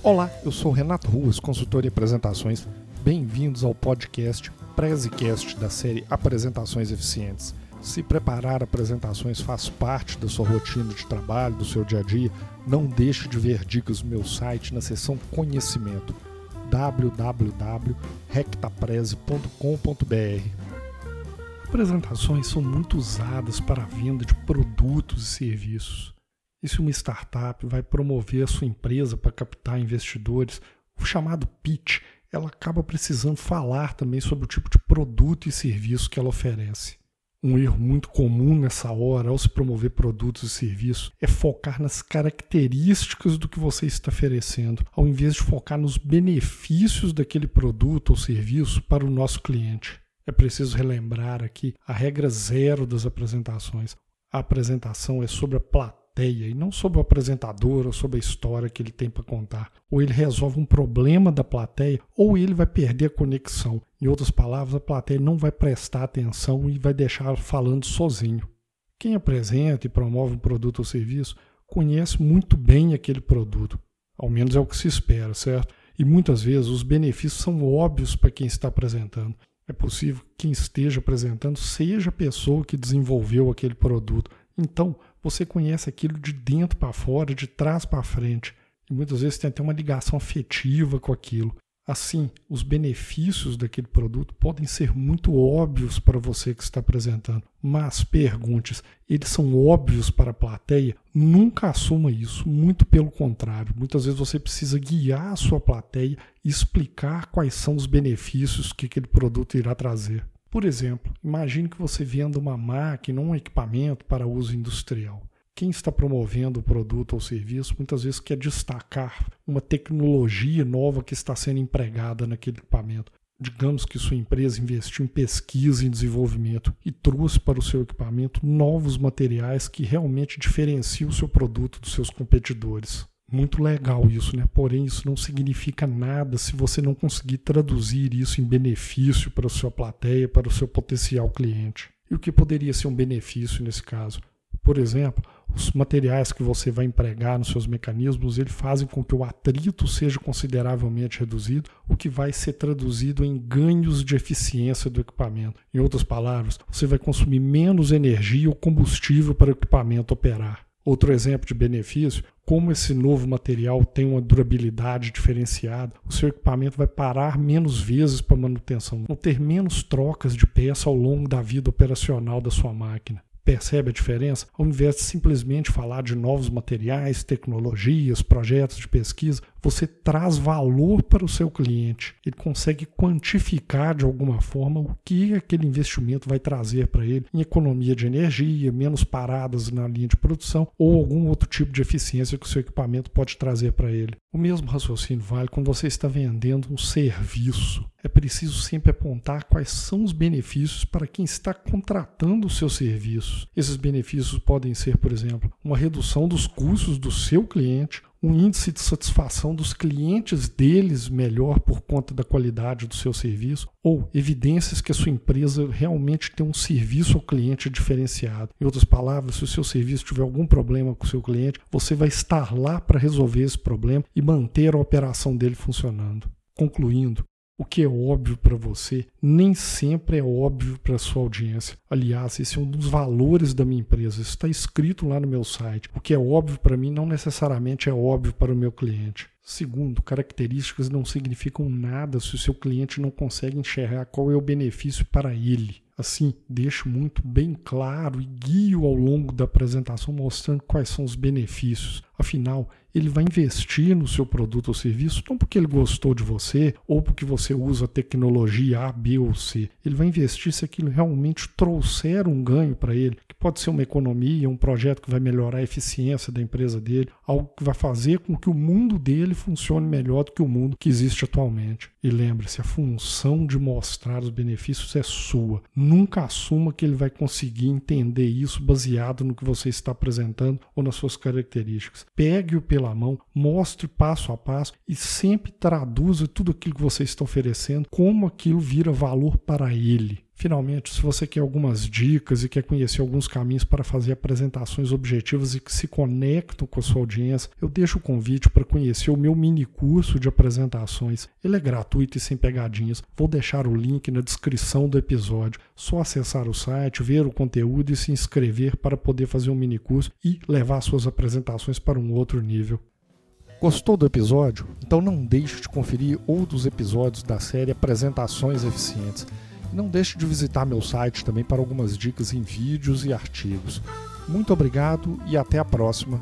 Olá, eu sou Renato Ruas, consultor em apresentações. Bem-vindos ao podcast Prezecast da série Apresentações Eficientes. Se preparar apresentações faz parte da sua rotina de trabalho, do seu dia a dia, não deixe de ver dicas no meu site na seção Conhecimento www.rectapreze.com.br. Apresentações são muito usadas para a venda de produtos e serviços. E se uma startup vai promover a sua empresa para captar investidores, o chamado pitch, ela acaba precisando falar também sobre o tipo de produto e serviço que ela oferece. Um erro muito comum nessa hora, ao se promover produtos e serviços, é focar nas características do que você está oferecendo, ao invés de focar nos benefícios daquele produto ou serviço para o nosso cliente. É preciso relembrar aqui a regra zero das apresentações. A apresentação é sobre a plateia plateia e não sobre o apresentador ou sobre a história que ele tem para contar. Ou ele resolve um problema da plateia, ou ele vai perder a conexão. Em outras palavras, a plateia não vai prestar atenção e vai deixar falando sozinho. Quem apresenta e promove um produto ou serviço conhece muito bem aquele produto. Ao menos é o que se espera, certo? E muitas vezes os benefícios são óbvios para quem está apresentando. É possível que quem esteja apresentando seja a pessoa que desenvolveu aquele produto. Então, você conhece aquilo de dentro para fora, de trás para frente. E muitas vezes tem até uma ligação afetiva com aquilo. Assim, os benefícios daquele produto podem ser muito óbvios para você que está apresentando, mas perguntes, eles são óbvios para a plateia? Nunca assuma isso, muito pelo contrário. Muitas vezes você precisa guiar a sua plateia e explicar quais são os benefícios que aquele produto irá trazer. Por exemplo, imagine que você venda uma máquina, um equipamento para uso industrial. Quem está promovendo o produto ou serviço muitas vezes quer destacar uma tecnologia nova que está sendo empregada naquele equipamento. Digamos que sua empresa investiu em pesquisa e desenvolvimento e trouxe para o seu equipamento novos materiais que realmente diferenciam o seu produto dos seus competidores. Muito legal isso, né? Porém, isso não significa nada se você não conseguir traduzir isso em benefício para a sua plateia, para o seu potencial cliente. E o que poderia ser um benefício nesse caso? Por exemplo, os materiais que você vai empregar nos seus mecanismos, eles fazem com que o atrito seja consideravelmente reduzido, o que vai ser traduzido em ganhos de eficiência do equipamento. Em outras palavras, você vai consumir menos energia ou combustível para o equipamento operar. Outro exemplo de benefício, como esse novo material tem uma durabilidade diferenciada, o seu equipamento vai parar menos vezes para manutenção, vão ter menos trocas de peça ao longo da vida operacional da sua máquina. Percebe a diferença? Ao invés de simplesmente falar de novos materiais, tecnologias, projetos de pesquisa, você traz valor para o seu cliente. Ele consegue quantificar de alguma forma o que aquele investimento vai trazer para ele em economia de energia, menos paradas na linha de produção ou algum outro tipo de eficiência que o seu equipamento pode trazer para ele. O mesmo raciocínio vale quando você está vendendo um serviço. É preciso sempre apontar quais são os benefícios para quem está contratando os seus serviços. Esses benefícios podem ser, por exemplo, uma redução dos custos do seu cliente, um índice de satisfação dos clientes deles melhor por conta da qualidade do seu serviço, ou evidências que a sua empresa realmente tem um serviço ao cliente diferenciado. Em outras palavras, se o seu serviço tiver algum problema com o seu cliente, você vai estar lá para resolver esse problema e manter a operação dele funcionando. Concluindo, o que é óbvio para você nem sempre é óbvio para sua audiência. Aliás, esse é um dos valores da minha empresa. Isso está escrito lá no meu site. O que é óbvio para mim não necessariamente é óbvio para o meu cliente. Segundo, características não significam nada se o seu cliente não consegue enxergar qual é o benefício para ele. Assim, deixo muito bem claro e guio ao longo da apresentação mostrando quais são os benefícios. Afinal, ele vai investir no seu produto ou serviço não porque ele gostou de você ou porque você usa tecnologia A, B ou C. Ele vai investir se aquilo realmente trouxer um ganho para ele, que pode ser uma economia, um projeto que vai melhorar a eficiência da empresa dele, algo que vai fazer com que o mundo dele funcione melhor do que o mundo que existe atualmente. E lembre-se, a função de mostrar os benefícios é sua. Nunca assuma que ele vai conseguir entender isso baseado no que você está apresentando ou nas suas características. Pegue-o pela mão, mostre passo a passo e sempre traduza tudo aquilo que você está oferecendo como aquilo vira valor para ele. Finalmente, se você quer algumas dicas e quer conhecer alguns caminhos para fazer apresentações objetivas e que se conectam com a sua audiência, eu deixo o convite para conhecer o meu mini curso de apresentações. Ele é gratuito e sem pegadinhas. Vou deixar o link na descrição do episódio. Só acessar o site, ver o conteúdo e se inscrever para poder fazer um mini curso e levar suas apresentações para um outro nível. Gostou do episódio? Então não deixe de conferir outros episódios da série Apresentações Eficientes. Não deixe de visitar meu site também para algumas dicas em vídeos e artigos. Muito obrigado e até a próxima.